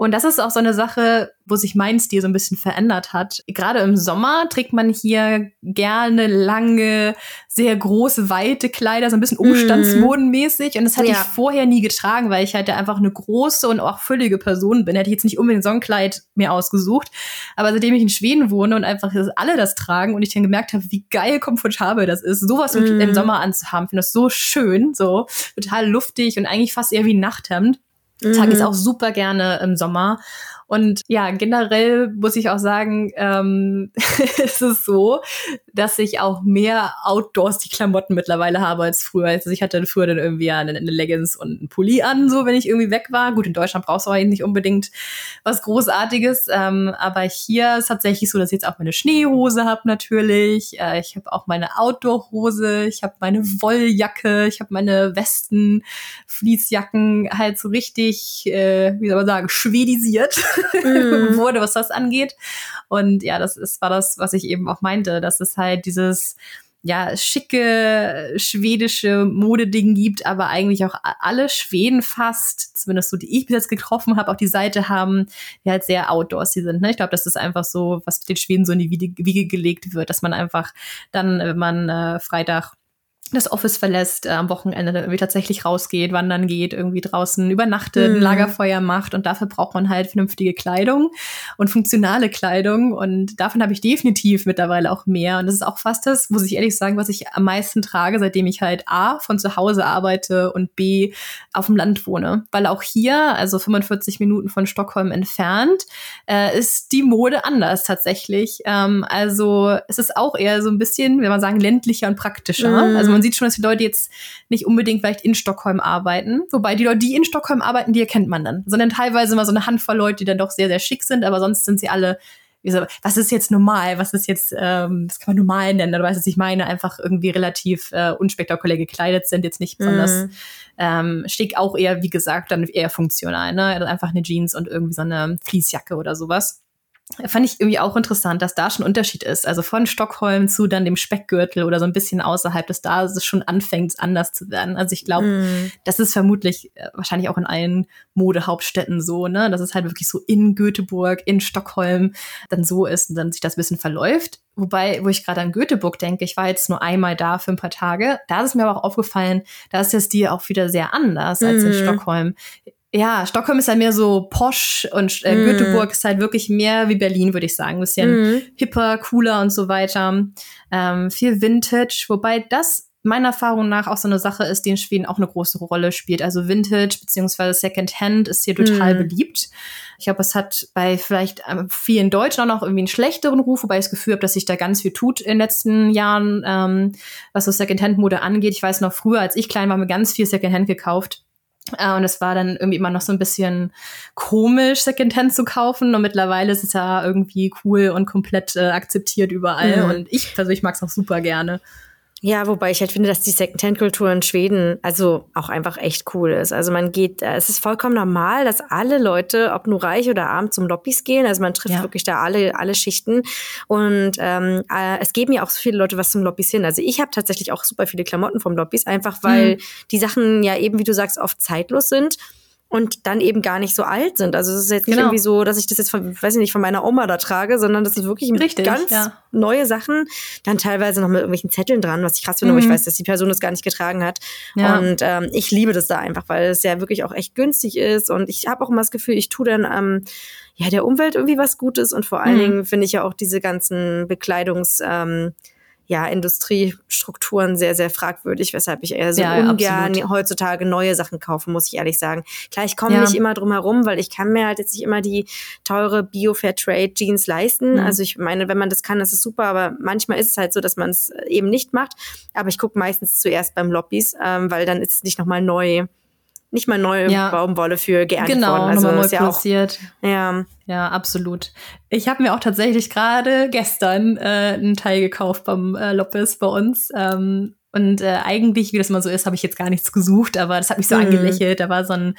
Und das ist auch so eine Sache, wo sich mein Stil so ein bisschen verändert hat. Gerade im Sommer trägt man hier gerne lange, sehr große, weite Kleider, so ein bisschen mhm. umstandsmodenmäßig. Und das hatte ja. ich vorher nie getragen, weil ich halt einfach eine große und auch füllige Person bin. Hätte ich jetzt nicht unbedingt so ein Kleid mir ausgesucht. Aber seitdem ich in Schweden wohne und einfach alle das tragen und ich dann gemerkt habe, wie geil komfortabel das ist, sowas mm. im Sommer anzuhaben, finde das so schön, so total luftig und eigentlich fast eher wie ein Nachthemd. Mhm. Trage ich auch super gerne im Sommer. Und ja, generell muss ich auch sagen, ähm, ist es so, dass ich auch mehr Outdoors die Klamotten mittlerweile habe als früher. Also ich hatte früher dann irgendwie eine, eine Leggings und einen Pulli an, so wenn ich irgendwie weg war. Gut, in Deutschland brauchst du auch nicht unbedingt was Großartiges. Ähm, aber hier ist tatsächlich so, dass ich jetzt auch meine Schneehose habe natürlich. Äh, ich habe auch meine Outdoor-Hose, ich habe meine Wolljacke, ich habe meine Westen, Fließjacken halt so richtig, äh, wie soll man sagen, schwedisiert mhm. wurde, was das angeht. Und ja, das ist, war das, was ich eben auch meinte, dass es halt dieses ja, schicke schwedische Modeding gibt, aber eigentlich auch alle Schweden fast, zumindest so, die ich bis jetzt getroffen habe, auch die Seite haben, die halt sehr outdoorsy sind. Ne? Ich glaube, das ist einfach so, was den Schweden so in die Wiege gelegt wird, dass man einfach dann, wenn man äh, Freitag das Office verlässt, äh, am Wochenende irgendwie tatsächlich rausgeht, wandern geht, irgendwie draußen übernachtet, mhm. ein Lagerfeuer macht und dafür braucht man halt vernünftige Kleidung und funktionale Kleidung und davon habe ich definitiv mittlerweile auch mehr und das ist auch fast das, muss ich ehrlich sagen, was ich am meisten trage, seitdem ich halt A von zu Hause arbeite und B auf dem Land wohne, weil auch hier, also 45 Minuten von Stockholm entfernt, äh, ist die Mode anders tatsächlich. Ähm, also es ist auch eher so ein bisschen, wenn man sagen, ländlicher und praktischer. Mhm. Also man sieht schon, dass die Leute jetzt nicht unbedingt vielleicht in Stockholm arbeiten. Wobei die Leute, die in Stockholm arbeiten, die erkennt man dann. Sondern teilweise mal so eine Handvoll Leute, die dann doch sehr, sehr schick sind, aber sonst sind sie alle was ist jetzt normal, was ist jetzt, ähm, das kann man normal nennen, du weißt, was ich meine, einfach irgendwie relativ äh, unspektakulär gekleidet sind, jetzt nicht besonders mm. ähm, schick, auch eher, wie gesagt, dann eher funktional, ne? Einfach eine Jeans und irgendwie so eine Fließjacke oder sowas fand ich irgendwie auch interessant, dass da schon Unterschied ist. Also von Stockholm zu dann dem Speckgürtel oder so ein bisschen außerhalb, dass da es schon anfängt, anders zu werden. Also ich glaube, mm. das ist vermutlich äh, wahrscheinlich auch in allen Modehauptstädten so, ne? Dass es halt wirklich so in Göteborg, in Stockholm dann so ist und dann sich das bisschen verläuft. Wobei, wo ich gerade an Göteborg denke, ich war jetzt nur einmal da für ein paar Tage. Da ist mir aber auch aufgefallen, da ist der Stil auch wieder sehr anders als mm. in Stockholm ja, Stockholm ist halt mehr so posch und äh, mm. Göteborg ist halt wirklich mehr wie Berlin, würde ich sagen. Ein bisschen mm. hipper, cooler und so weiter. Ähm, viel Vintage, wobei das meiner Erfahrung nach auch so eine Sache ist, die in Schweden auch eine große Rolle spielt. Also Vintage beziehungsweise Secondhand ist hier total mm. beliebt. Ich glaube, es hat bei vielleicht ähm, vielen Deutschen auch noch irgendwie einen schlechteren Ruf, wobei ich das Gefühl habe, dass sich da ganz viel tut in den letzten Jahren, ähm, was so Secondhand-Mode angeht. Ich weiß noch früher, als ich klein war, mir ganz viel Secondhand gekauft äh, und es war dann irgendwie immer noch so ein bisschen komisch, Secondhand zu kaufen. Und mittlerweile ist es ja irgendwie cool und komplett äh, akzeptiert überall. Mhm. Und ich persönlich mag es auch super gerne. Ja, wobei ich halt finde, dass die Secondhand-Kultur in Schweden also auch einfach echt cool ist. Also man geht, äh, es ist vollkommen normal, dass alle Leute, ob nur reich oder arm, zum Lobbys gehen. Also man trifft ja. wirklich da alle, alle Schichten. Und ähm, äh, es geben ja auch so viele Leute was zum Lobbys hin. Also ich habe tatsächlich auch super viele Klamotten vom Lobbys, einfach weil mhm. die Sachen ja eben, wie du sagst, oft zeitlos sind und dann eben gar nicht so alt sind. Also es ist jetzt nicht genau. irgendwie so, dass ich das jetzt von, weiß ich nicht, von meiner Oma da trage, sondern das ist wirklich Richtig, ganz ja. neue Sachen. Dann teilweise noch mit irgendwelchen Zetteln dran, was ich krass finde, mhm. aber ich mhm. weiß, dass die Person das gar nicht getragen hat. Ja. Und ähm, ich liebe das da einfach, weil es ja wirklich auch echt günstig ist. Und ich habe auch immer das Gefühl, ich tue dann ähm, ja der Umwelt irgendwie was Gutes und vor allen mhm. Dingen finde ich ja auch diese ganzen Bekleidungs ähm, ja, Industriestrukturen sehr, sehr fragwürdig, weshalb ich eher so ja, ungern absolut. heutzutage neue Sachen kaufen, muss ich ehrlich sagen. Klar, ich komme ja. nicht immer drum herum, weil ich kann mir halt jetzt nicht immer die teure Bio-Fair-Trade-Jeans leisten. Mhm. Also ich meine, wenn man das kann, das ist super, aber manchmal ist es halt so, dass man es eben nicht macht. Aber ich gucke meistens zuerst beim Lobbys, ähm, weil dann ist es nicht nochmal neu nicht mal neue ja. Baumwolle für geerntet genau, worden. Also neu ja produziert. Auch, ja. Ja, absolut. Ich habe mir auch tatsächlich gerade gestern äh, einen Teil gekauft beim äh, Lopez bei uns. Ähm, und äh, eigentlich, wie das mal so ist, habe ich jetzt gar nichts gesucht, aber das hat mich so mhm. angelächelt. Da war so ein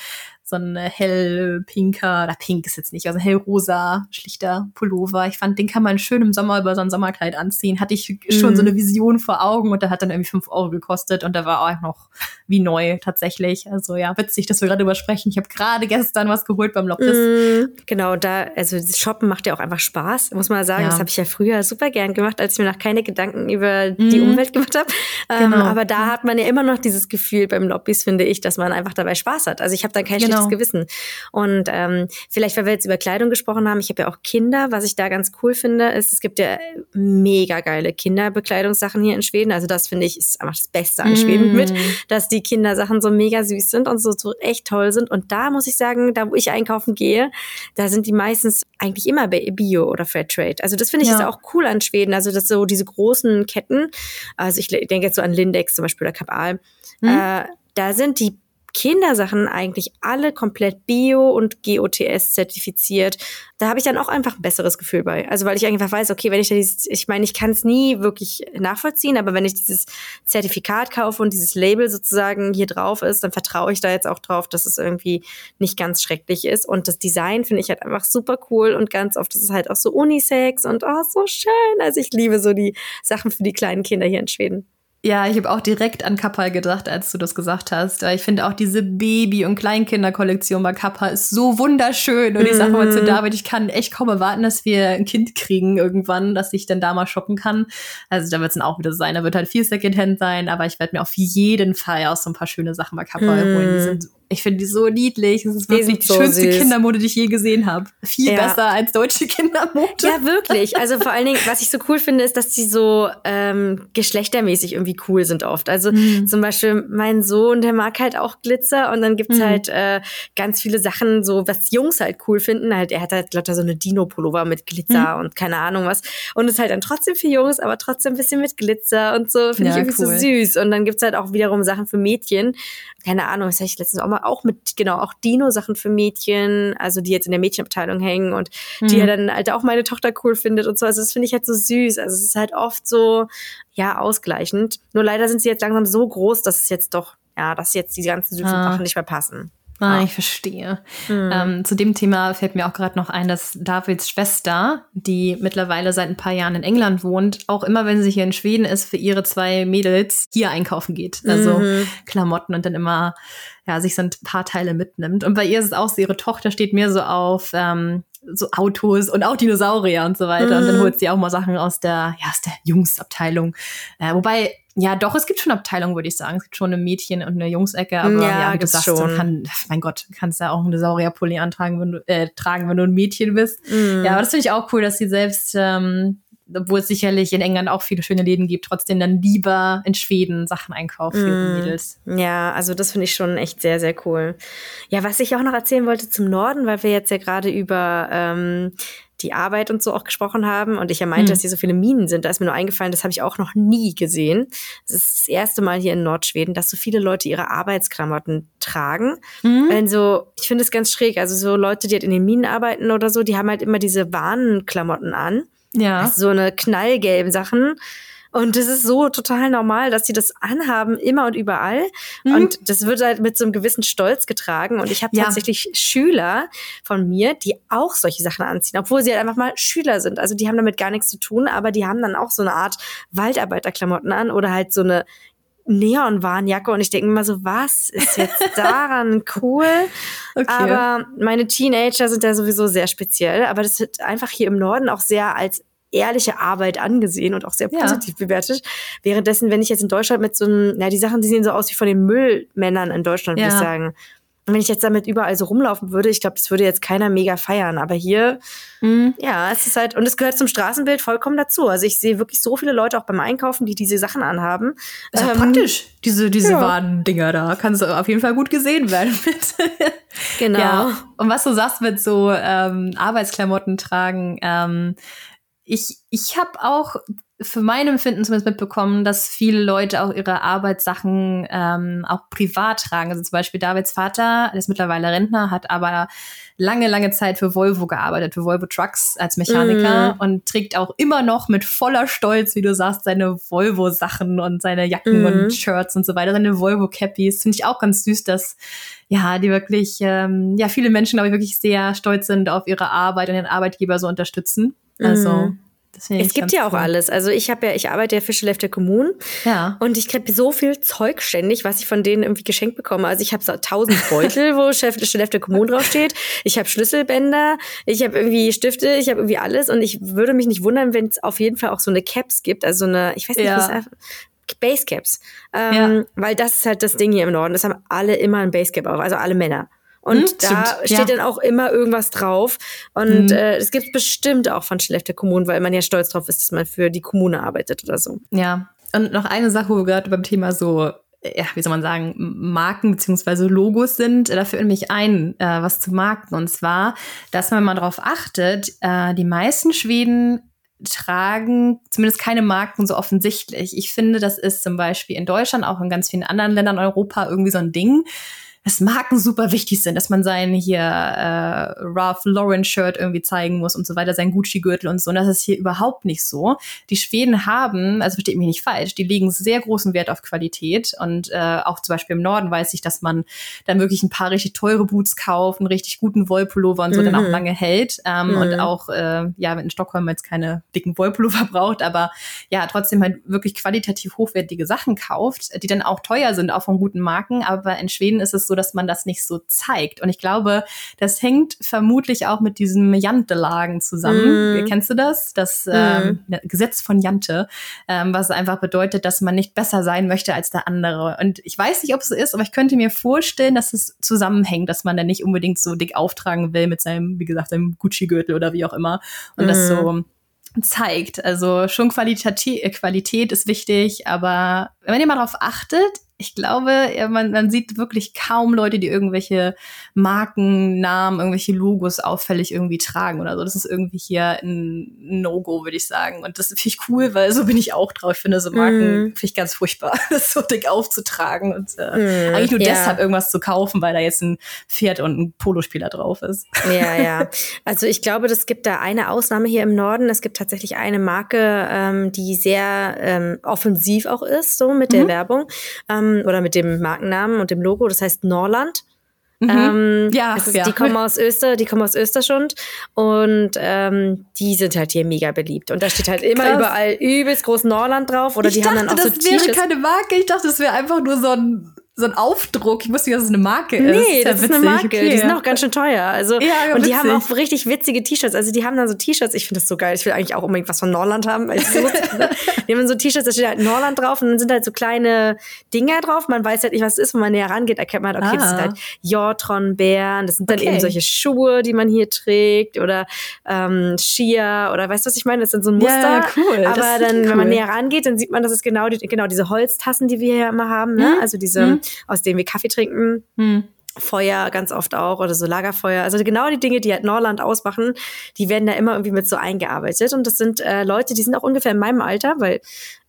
so ein hellpinker, oder pink ist jetzt nicht, also hellrosa, schlichter Pullover. Ich fand, den kann man schön im Sommer über so ein Sommerkleid anziehen. Hatte ich schon mhm. so eine Vision vor Augen und der hat dann irgendwie fünf Euro gekostet und der war auch noch wie neu tatsächlich. Also ja, witzig, dass wir gerade drüber sprechen. Ich habe gerade gestern was geholt beim Lopez. Mhm. Genau, da, also das Shoppen macht ja auch einfach Spaß, muss man sagen. Ja. Das habe ich ja früher super gern gemacht, als ich mir noch keine Gedanken über mhm. die Umwelt gemacht habe. Ähm, genau. aber da hat man ja immer noch dieses Gefühl beim Lobbys, finde ich, dass man einfach dabei Spaß hat. Also ich habe dann kein genau schlechtes genau. Gewissen. Und ähm, vielleicht, weil wir jetzt über Kleidung gesprochen haben, ich habe ja auch Kinder. Was ich da ganz cool finde, ist, es gibt ja mega geile Kinderbekleidungssachen hier in Schweden. Also das finde ich ist einfach das Beste an mm. Schweden mit, dass die Kindersachen so mega süß sind und so, so echt toll sind. Und da muss ich sagen, da wo ich einkaufen gehe, da sind die meistens eigentlich immer Bio oder Fairtrade. Also das finde ich ja. ist auch cool an Schweden. Also das so diese großen Ketten. Also ich denke jetzt so an Lindex zum Beispiel oder Kapal. Mhm. Äh, da sind die Kindersachen eigentlich alle komplett bio und GOTS zertifiziert. Da habe ich dann auch einfach ein besseres Gefühl bei. Also weil ich einfach weiß, okay, wenn ich da dieses, ich meine, ich kann es nie wirklich nachvollziehen, aber wenn ich dieses Zertifikat kaufe und dieses Label sozusagen hier drauf ist, dann vertraue ich da jetzt auch drauf, dass es irgendwie nicht ganz schrecklich ist. Und das Design finde ich halt einfach super cool und ganz oft ist es halt auch so Unisex und oh, so schön. Also ich liebe so die Sachen für die kleinen Kinder hier in Schweden. Ja, ich habe auch direkt an Kappa gedacht, als du das gesagt hast. Ich finde auch diese Baby- und Kleinkinderkollektion bei Kappa ist so wunderschön. Und ich sage mal zu mhm. David, ich kann echt kaum erwarten, dass wir ein Kind kriegen irgendwann, dass ich dann da mal shoppen kann. Also da wird es dann auch wieder sein. Da wird halt viel Secondhand sein, aber ich werde mir auf jeden Fall auch so ein paar schöne Sachen bei Kappa mhm. holen. Die sind ich finde die so niedlich. Das ist die wirklich die so schönste süß. Kindermode, die ich je gesehen habe. Viel ja. besser als deutsche Kindermode. Ja, wirklich. Also vor allen Dingen, was ich so cool finde, ist, dass die so ähm, geschlechtermäßig irgendwie cool sind oft. Also mhm. zum Beispiel mein Sohn, der mag halt auch Glitzer und dann gibt's mhm. halt äh, ganz viele Sachen, so was Jungs halt cool finden. Halt, er hat halt lauter so eine Dino-Pullover mit Glitzer mhm. und keine Ahnung was. Und es ist halt dann trotzdem für Jungs, aber trotzdem ein bisschen mit Glitzer und so. Finde ja, ich irgendwie cool. so süß. Und dann gibt's halt auch wiederum Sachen für Mädchen. Keine Ahnung, das habe ich letztens auch mal auch mit, genau, auch Dino-Sachen für Mädchen, also die jetzt in der Mädchenabteilung hängen und mhm. die ja dann halt auch meine Tochter cool findet und so. Also das finde ich halt so süß. Also es ist halt oft so, ja, ausgleichend. Nur leider sind sie jetzt langsam so groß, dass es jetzt doch, ja, dass jetzt die ganzen süßen ah. Sachen nicht mehr passen. Ah, ich verstehe. Mhm. Ähm, zu dem Thema fällt mir auch gerade noch ein, dass Davids Schwester, die mittlerweile seit ein paar Jahren in England wohnt, auch immer, wenn sie hier in Schweden ist, für ihre zwei Mädels hier einkaufen geht. Also mhm. Klamotten und dann immer ja, sich so ein paar Teile mitnimmt. Und bei ihr ist es auch so, ihre Tochter steht mir so auf ähm, so Autos und auch Dinosaurier und so weiter. Mhm. Und dann mhm. holt sie auch mal Sachen aus der, ja, aus der Jungsabteilung. Äh, wobei ja, doch, es gibt schon Abteilungen, würde ich sagen. Es gibt schon eine Mädchen- und eine Jungsecke, aber ja, ja wie du sagst, schon. Kann, mein Gott, kannst ja auch eine Saurierpulli antragen, wenn du, äh, tragen, wenn du ein Mädchen bist. Mm. Ja, aber das finde ich auch cool, dass sie selbst, ähm, obwohl es sicherlich in England auch viele schöne Läden gibt, trotzdem dann lieber in Schweden Sachen einkaufen für mm. Mädels. Ja, also das finde ich schon echt sehr, sehr cool. Ja, was ich auch noch erzählen wollte zum Norden, weil wir jetzt ja gerade über ähm, die Arbeit und so auch gesprochen haben und ich ja meinte, mhm. dass hier so viele Minen sind, da ist mir nur eingefallen, das habe ich auch noch nie gesehen. Das ist das erste Mal hier in Nordschweden, dass so viele Leute ihre Arbeitsklamotten tragen. Mhm. Also, ich finde es ganz schräg. Also so Leute, die halt in den Minen arbeiten oder so, die haben halt immer diese Warnklamotten an. Ja. Also so eine knallgelben Sachen. Und das ist so total normal, dass sie das anhaben, immer und überall. Mhm. Und das wird halt mit so einem gewissen Stolz getragen. Und ich habe ja. tatsächlich Schüler von mir, die auch solche Sachen anziehen, obwohl sie halt einfach mal Schüler sind. Also die haben damit gar nichts zu tun, aber die haben dann auch so eine Art Waldarbeiterklamotten an oder halt so eine Neonwarnjacke und ich denke immer so, was ist jetzt daran cool? Okay. Aber meine Teenager sind da sowieso sehr speziell, aber das wird einfach hier im Norden auch sehr als ehrliche Arbeit angesehen und auch sehr positiv ja. bewertet. Währenddessen, wenn ich jetzt in Deutschland mit so einem, na, die Sachen, die sehen so aus wie von den Müllmännern in Deutschland, ja. würde ich sagen. Wenn ich jetzt damit überall so rumlaufen würde, ich glaube, das würde jetzt keiner mega feiern. Aber hier, mhm. ja, es ist halt, und es gehört zum Straßenbild vollkommen dazu. Also ich sehe wirklich so viele Leute auch beim Einkaufen, die diese Sachen anhaben. Ist ähm, praktisch, diese, diese ja. Wadendinger da. Kannst du auf jeden Fall gut gesehen werden genau. Ja. Und was du sagst mit so ähm, Arbeitsklamotten tragen, ähm, ich, ich habe auch für mein Empfinden zumindest mitbekommen, dass viele Leute auch ihre Arbeitssachen ähm, auch privat tragen. Also zum Beispiel Davids Vater, der ist mittlerweile Rentner, hat aber lange, lange Zeit für Volvo gearbeitet, für Volvo Trucks als Mechaniker mm. und trägt auch immer noch mit voller Stolz, wie du sagst, seine Volvo-Sachen und seine Jacken mm. und Shirts und so weiter, seine Volvo-Cappies. Finde ich auch ganz süß, dass ja, die wirklich, ähm, ja, viele Menschen, glaube ich, wirklich sehr stolz sind auf ihre Arbeit und den Arbeitgeber so unterstützen. Also mm es gibt ja auch cool. alles. Also ich habe ja, ich arbeite ja für Schleff der Kommunen. Ja. Und ich kriege so viel Zeug ständig, was ich von denen irgendwie geschenkt bekomme. Also ich habe so tausend Beutel, wo Chef, der Kommunen draufsteht. Ich habe Schlüsselbänder, ich habe irgendwie Stifte, ich habe irgendwie alles. Und ich würde mich nicht wundern, wenn es auf jeden Fall auch so eine Caps gibt. Also eine, ich weiß nicht, ja. was Basecaps. Ähm, ja. Weil das ist halt das Ding hier im Norden. Das haben alle immer ein Basecap auf, also alle Männer. Und hm, da stimmt. steht ja. dann auch immer irgendwas drauf. Und hm. äh, es gibt bestimmt auch von Schlechte Kommunen, weil man ja stolz drauf ist, dass man für die Kommune arbeitet oder so. Ja. Und noch eine Sache, wo wir gerade beim Thema so ja, wie soll man sagen, Marken beziehungsweise Logos sind. Da fällt mich ein, äh, was zu Marken. Und zwar, dass man mal darauf achtet, äh, die meisten Schweden tragen zumindest keine Marken so offensichtlich. Ich finde, das ist zum Beispiel in Deutschland, auch in ganz vielen anderen Ländern Europa irgendwie so ein Ding dass Marken super wichtig sind, dass man sein hier äh, Ralph Lauren Shirt irgendwie zeigen muss und so weiter, sein Gucci-Gürtel und so. Und das ist hier überhaupt nicht so. Die Schweden haben, also versteht mich nicht falsch, die legen sehr großen Wert auf Qualität und äh, auch zum Beispiel im Norden weiß ich, dass man dann wirklich ein paar richtig teure Boots kauft, einen richtig guten Wollpullover und so mhm. dann auch mhm. lange hält ähm, mhm. und auch äh, ja, in Stockholm jetzt keine dicken Wollpullover braucht, aber ja, trotzdem halt wirklich qualitativ hochwertige Sachen kauft, die dann auch teuer sind, auch von guten Marken, aber in Schweden ist es so, dass man das nicht so zeigt. Und ich glaube, das hängt vermutlich auch mit diesem Jantelagen zusammen. Mm. Kennst du das? Das mm. ähm, Gesetz von Jante, ähm, was einfach bedeutet, dass man nicht besser sein möchte als der andere. Und ich weiß nicht, ob es so ist, aber ich könnte mir vorstellen, dass es zusammenhängt, dass man dann nicht unbedingt so dick auftragen will mit seinem, wie gesagt, seinem Gucci-Gürtel oder wie auch immer. Und mm. das so mm. zeigt. Also schon Qualität, Qualität ist wichtig, aber wenn ihr mal darauf achtet, ich glaube, man, man sieht wirklich kaum Leute, die irgendwelche Markennamen, irgendwelche Logos auffällig irgendwie tragen oder so. Das ist irgendwie hier ein No-Go, würde ich sagen. Und das finde ich cool, weil so bin ich auch drauf. Ich finde so Marken mm. finde ich ganz furchtbar, das so dick aufzutragen und äh, mm, eigentlich nur ja. deshalb irgendwas zu kaufen, weil da jetzt ein Pferd und ein Polospieler drauf ist. Ja, ja. Also ich glaube, das gibt da eine Ausnahme hier im Norden. Es gibt tatsächlich eine Marke, ähm, die sehr ähm, offensiv auch ist, so mit der mhm. Werbung. Ähm, oder mit dem Markennamen und dem Logo. Das heißt Norland. Mhm. Ähm, ja, ist, ja, die kommen aus Öster, die kommen aus Österschund und ähm, die sind halt hier mega beliebt. Und da steht halt immer Krass. überall übelst groß Norland drauf. Oder ich die dachte, haben dann auch das so wäre keine Marke. Ich dachte, das wäre einfach nur so ein so ein Aufdruck. Ich wusste nicht, dass es eine Marke ist. Nee, das, das ist, eine Marke. Okay. Die sind auch ganz schön teuer. Also, ja, und die haben auch richtig witzige T-Shirts. Also die haben dann so T-Shirts. Ich finde das so geil. Ich will eigentlich auch unbedingt was von Norland haben. Weil so die haben so T-Shirts, da steht halt Norland drauf und dann sind halt so kleine Dinger drauf. Man weiß halt nicht, was es ist. Wenn man näher rangeht, erkennt man halt, okay, ah. das sind halt Jortron-Bären. Das sind dann okay. eben solche Schuhe, die man hier trägt oder ähm, Skier oder weißt du, was ich meine? Das sind so ein Muster. Ja, cool. Aber dann, cool. wenn man näher rangeht, dann sieht man, das ist genau, die, genau diese Holztassen, die wir hier immer haben. Ne? Mhm. Also diese, mhm. Aus denen wir Kaffee trinken. Hm. Feuer ganz oft auch oder so Lagerfeuer. Also genau die Dinge, die halt Norland ausmachen, die werden da immer irgendwie mit so eingearbeitet. Und das sind äh, Leute, die sind auch ungefähr in meinem Alter, weil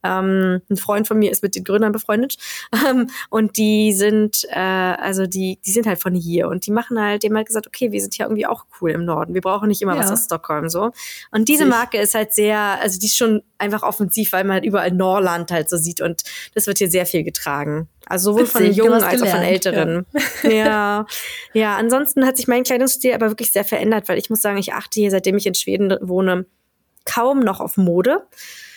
ähm, ein Freund von mir ist mit den Gründern befreundet. Ähm, und die sind, äh, also die, die sind halt von hier und die machen halt, dem halt gesagt, okay, wir sind hier irgendwie auch cool im Norden. Wir brauchen nicht immer ja. was aus Stockholm so. Und diese Marke ist halt sehr, also die ist schon einfach offensiv, weil man halt überall Norland halt so sieht und das wird hier sehr viel getragen. Also sowohl Witzig, von Jungen als auch von Älteren. Ja. ja. ja, ansonsten hat sich mein Kleidungsstil aber wirklich sehr verändert, weil ich muss sagen, ich achte hier, seitdem ich in Schweden wohne, kaum noch auf Mode.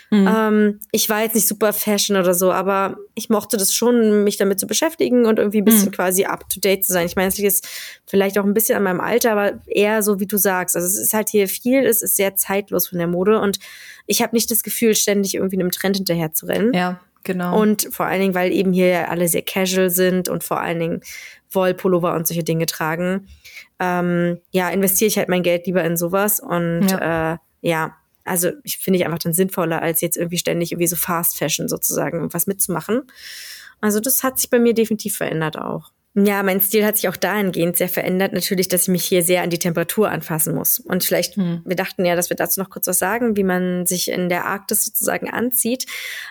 Mhm. Ähm, ich war jetzt nicht super Fashion oder so, aber ich mochte das schon, mich damit zu beschäftigen und irgendwie ein bisschen mhm. quasi up to date zu sein. Ich meine, es liegt vielleicht auch ein bisschen an meinem Alter, aber eher so, wie du sagst. Also es ist halt hier viel, es ist sehr zeitlos von der Mode und ich habe nicht das Gefühl, ständig irgendwie einem Trend hinterher zu rennen. Ja. Genau. Und vor allen Dingen, weil eben hier alle sehr casual sind und vor allen Dingen Wollpullover und solche Dinge tragen. Ähm, ja, investiere ich halt mein Geld lieber in sowas und ja, äh, ja also ich finde ich einfach dann sinnvoller, als jetzt irgendwie ständig irgendwie so Fast Fashion sozusagen was mitzumachen. Also das hat sich bei mir definitiv verändert auch. Ja, mein Stil hat sich auch dahingehend sehr verändert. Natürlich, dass ich mich hier sehr an die Temperatur anfassen muss. Und vielleicht, hm. wir dachten ja, dass wir dazu noch kurz was sagen, wie man sich in der Arktis sozusagen anzieht.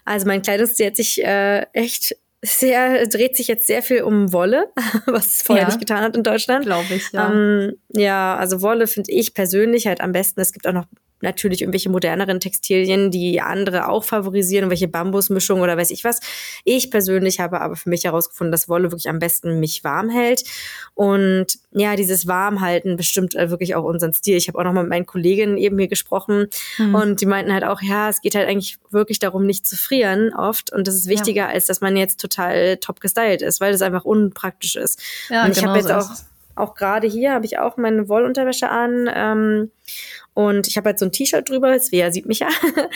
Also mein Kleidungsstil hat sich äh, echt sehr, dreht sich jetzt sehr viel um Wolle, was es vorher ja. nicht getan hat in Deutschland. Glaube ich, ja. Ähm, ja, also Wolle finde ich persönlich halt am besten. Es gibt auch noch natürlich irgendwelche moderneren Textilien, die andere auch favorisieren, welche Bambusmischung oder weiß ich was. Ich persönlich habe aber für mich herausgefunden, dass Wolle wirklich am besten mich warm hält. Und ja, dieses Warmhalten bestimmt äh, wirklich auch unseren Stil. Ich habe auch noch mal mit meinen Kolleginnen eben hier gesprochen mhm. und die meinten halt auch, ja, es geht halt eigentlich wirklich darum, nicht zu frieren oft. Und das ist wichtiger, ja. als dass man jetzt total top gestylt ist, weil das einfach unpraktisch ist. Ja, und ich genau habe jetzt so auch auch gerade hier habe ich auch meine Wollunterwäsche an. Ähm, und ich habe halt so ein T-Shirt drüber, Svea sieht mich ja.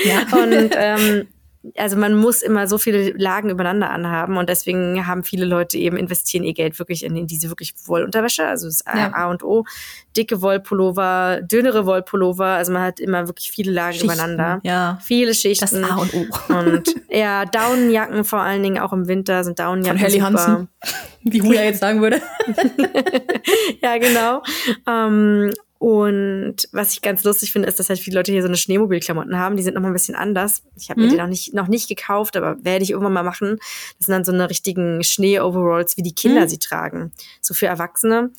ja. Und ähm, also man muss immer so viele Lagen übereinander anhaben und deswegen haben viele Leute eben investieren ihr Geld wirklich in, in diese wirklich Wollunterwäsche, also das ja. A und O, dicke Wollpullover, dünnere Wollpullover, also man hat immer wirklich viele Lagen Schichten, übereinander, ja. viele Schichten. Das A und O. Und ja, Daunenjacken vor allen Dingen auch im Winter sind Daunenjacken Von Helly Hansen, wie Julia jetzt sagen würde. ja, genau. Ähm, und was ich ganz lustig finde, ist, dass halt viele Leute hier so eine Schneemobilklamotten haben. Die sind noch mal ein bisschen anders. Ich habe mhm. mir die noch nicht, noch nicht gekauft, aber werde ich irgendwann mal machen. Das sind dann so eine richtigen Schnee-Overalls, wie die Kinder mhm. sie tragen. So für Erwachsene.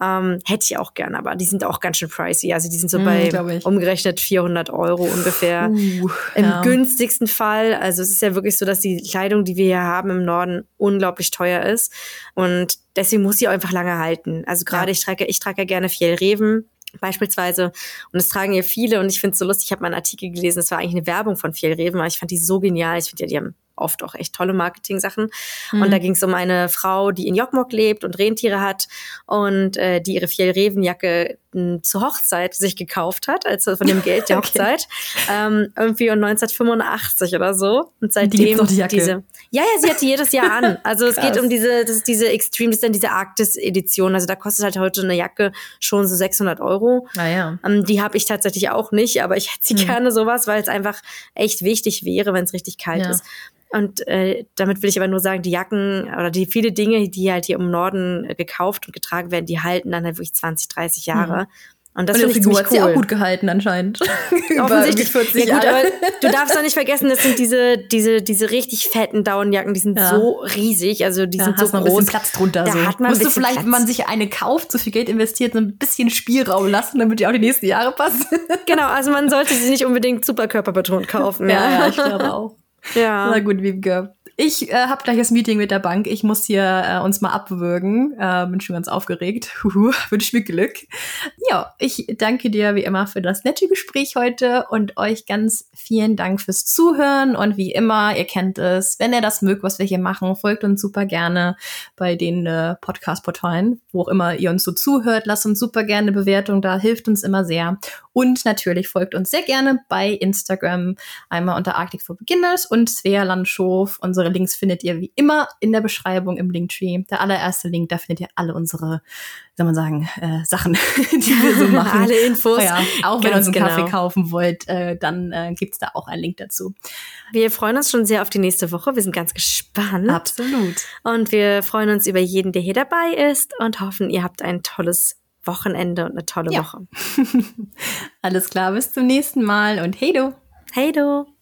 Ähm, hätte ich auch gern, aber die sind auch ganz schön pricey. Also die sind so mm, bei umgerechnet 400 Euro ungefähr. Uh, Im ja. günstigsten Fall. Also es ist ja wirklich so, dass die Kleidung, die wir hier haben im Norden, unglaublich teuer ist. Und deswegen muss sie auch einfach lange halten. Also gerade ja. ich trage, ich trage ja gerne Fjellreven beispielsweise. Und es tragen ja viele und ich finde es so lustig, ich habe mal einen Artikel gelesen, es war eigentlich eine Werbung von Fjellreven, aber ich fand die so genial. Ich finde ja, die haben oft auch echt tolle Marketing-Sachen. Mhm. Und da ging es um eine Frau, die in Jokkmokk lebt und Rentiere hat und äh, die ihre Fjellrevenjacke zur Hochzeit sich gekauft hat, also von dem Geld der Hochzeit. okay. ähm, irgendwie um 1985 oder so. Und seitdem die, die diese. Ja, ja, sie hat die jedes Jahr an. Also es geht um diese, das ist diese Extreme, das ist dann diese Arktis-Edition. Also da kostet halt heute eine Jacke schon so 600 Euro. Ah, ja. Ähm, die habe ich tatsächlich auch nicht, aber ich hätte sie hm. gerne sowas, weil es einfach echt wichtig wäre, wenn es richtig kalt ja. ist. Und äh, damit will ich aber nur sagen, die Jacken oder die viele Dinge, die halt hier im Norden äh, gekauft und getragen werden, die halten dann halt wirklich 20, 30 Jahre. Mhm. Und das finde ich ziemlich cool. sie auch gut gehalten anscheinend. Offensichtlich 40 ja, gut, aber du darfst doch nicht vergessen, das sind diese diese diese richtig fetten Daunenjacken, die sind ja. so riesig, also die da sind so groß. Ein bisschen Platz drunter. Da so. hat man Musst du vielleicht, Platz. wenn man sich eine kauft, so viel Geld investiert, so ein bisschen Spielraum lassen, damit die auch die nächsten Jahre passt. genau, also man sollte sie nicht unbedingt super körperbetont kaufen. ja, ja, ich glaube auch. Ja. Na gut, Wiebke. Ich äh, habe gleich das Meeting mit der Bank. Ich muss hier äh, uns mal abwürgen. Äh, bin schon ganz aufgeregt. Huhu, wünsche mir Glück. Ja, ich danke dir wie immer für das nette Gespräch heute und euch ganz vielen Dank fürs Zuhören. Und wie immer, ihr kennt es, wenn ihr das mögt, was wir hier machen, folgt uns super gerne bei den äh, Podcast-Portalen, wo auch immer ihr uns so zuhört. Lasst uns super gerne eine Bewertung da, hilft uns immer sehr. Und natürlich folgt uns sehr gerne bei Instagram, einmal unter Arctic for Beginners und Svea Landschof. Unsere Links findet ihr wie immer in der Beschreibung im Linktree. Der allererste Link, da findet ihr alle unsere, soll man sagen, äh, Sachen, die wir so machen. alle Infos. Ja, auch wenn ihr uns einen genau. Kaffee kaufen wollt, äh, dann äh, gibt's da auch einen Link dazu. Wir freuen uns schon sehr auf die nächste Woche. Wir sind ganz gespannt. Absolut. Und wir freuen uns über jeden, der hier dabei ist und hoffen, ihr habt ein tolles Wochenende und eine tolle ja. Woche. Alles klar, bis zum nächsten Mal und hey du. Hey du.